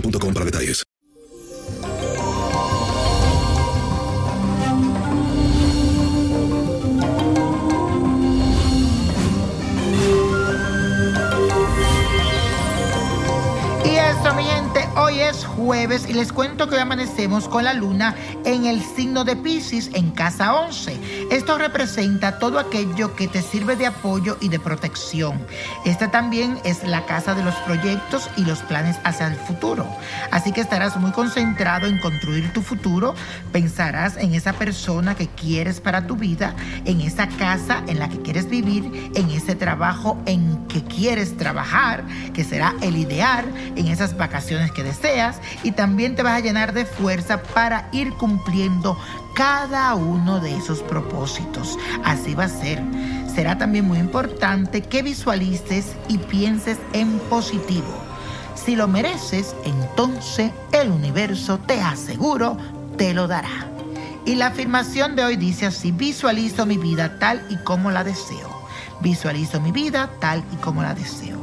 boostmobile.com para detalles. Y eso, mi gente, hoy es jueves y les cuento que hoy amanecemos con la luna en el signo de Pisces en casa 11. Esto representa todo aquello que te sirve de apoyo y de protección. Esta también es la casa de los proyectos y los planes hacia el futuro. Así que estarás muy concentrado en construir tu futuro, pensarás en esa persona que quieres para tu vida, en esa casa en la que quieres vivir, en ese trabajo en que quieres trabajar, que será el ideal, en esas vacaciones que deseas y también te vas a llenar de fuerza para ir cumpliendo cada uno de esos propósitos. Así va a ser. Será también muy importante que visualices y pienses en positivo. Si lo mereces, entonces el universo te aseguro te lo dará. Y la afirmación de hoy dice así, visualizo mi vida tal y como la deseo. Visualizo mi vida tal y como la deseo.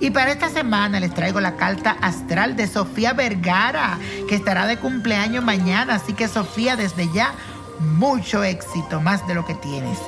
Y para esta semana les traigo la carta astral de Sofía Vergara, que estará de cumpleaños mañana. Así que Sofía, desde ya, mucho éxito, más de lo que tienes.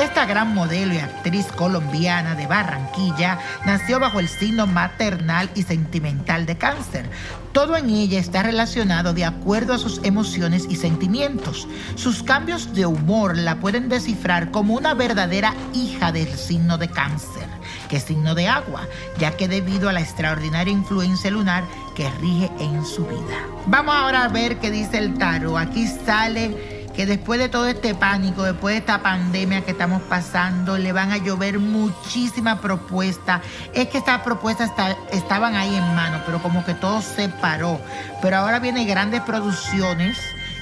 Esta gran modelo y actriz colombiana de Barranquilla nació bajo el signo maternal y sentimental de cáncer. Todo en ella está relacionado de acuerdo a sus emociones y sentimientos. Sus cambios de humor la pueden descifrar como una verdadera hija del signo de cáncer, que es signo de agua, ya que debido a la extraordinaria influencia lunar que rige en su vida. Vamos ahora a ver qué dice el tarot. Aquí sale que después de todo este pánico, después de esta pandemia que estamos pasando, le van a llover muchísimas propuestas. Es que estas propuestas estaban ahí en mano, pero como que todo se paró. Pero ahora vienen grandes producciones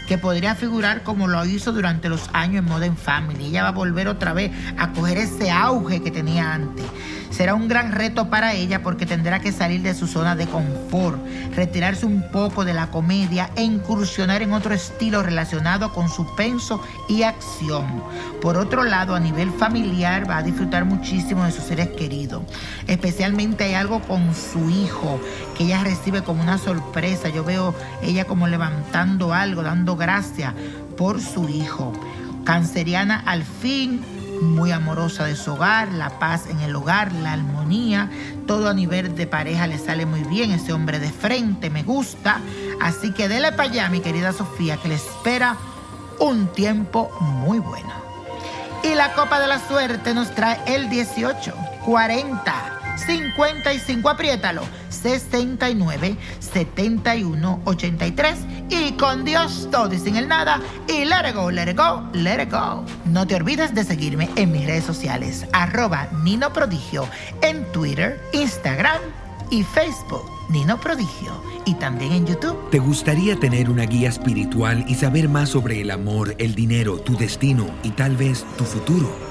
que podría figurar como lo hizo durante los años en Modern Family. Ella va a volver otra vez a coger ese auge que tenía antes. Será un gran reto para ella porque tendrá que salir de su zona de confort, retirarse un poco de la comedia e incursionar en otro estilo relacionado con suspenso y acción. Por otro lado, a nivel familiar va a disfrutar muchísimo de sus seres queridos. Especialmente hay algo con su hijo que ella recibe como una sorpresa. Yo veo ella como levantando algo, dando gracias por su hijo. Canceriana al fin muy amorosa de su hogar, la paz en el hogar, la armonía, todo a nivel de pareja le sale muy bien, ese hombre de frente me gusta, así que dele para allá mi querida Sofía que le espera un tiempo muy bueno. Y la copa de la suerte nos trae el 18, 40, 55, apriétalo, 69 71 83. Y con Dios todo y sin el nada. Y let it go, let it go, let it go. No te olvides de seguirme en mis redes sociales, arroba Nino Prodigio, en Twitter, Instagram y Facebook. Nino Prodigio y también en YouTube. ¿Te gustaría tener una guía espiritual y saber más sobre el amor, el dinero, tu destino y tal vez tu futuro?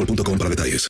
boostmobile.com para detalles.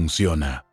funciona.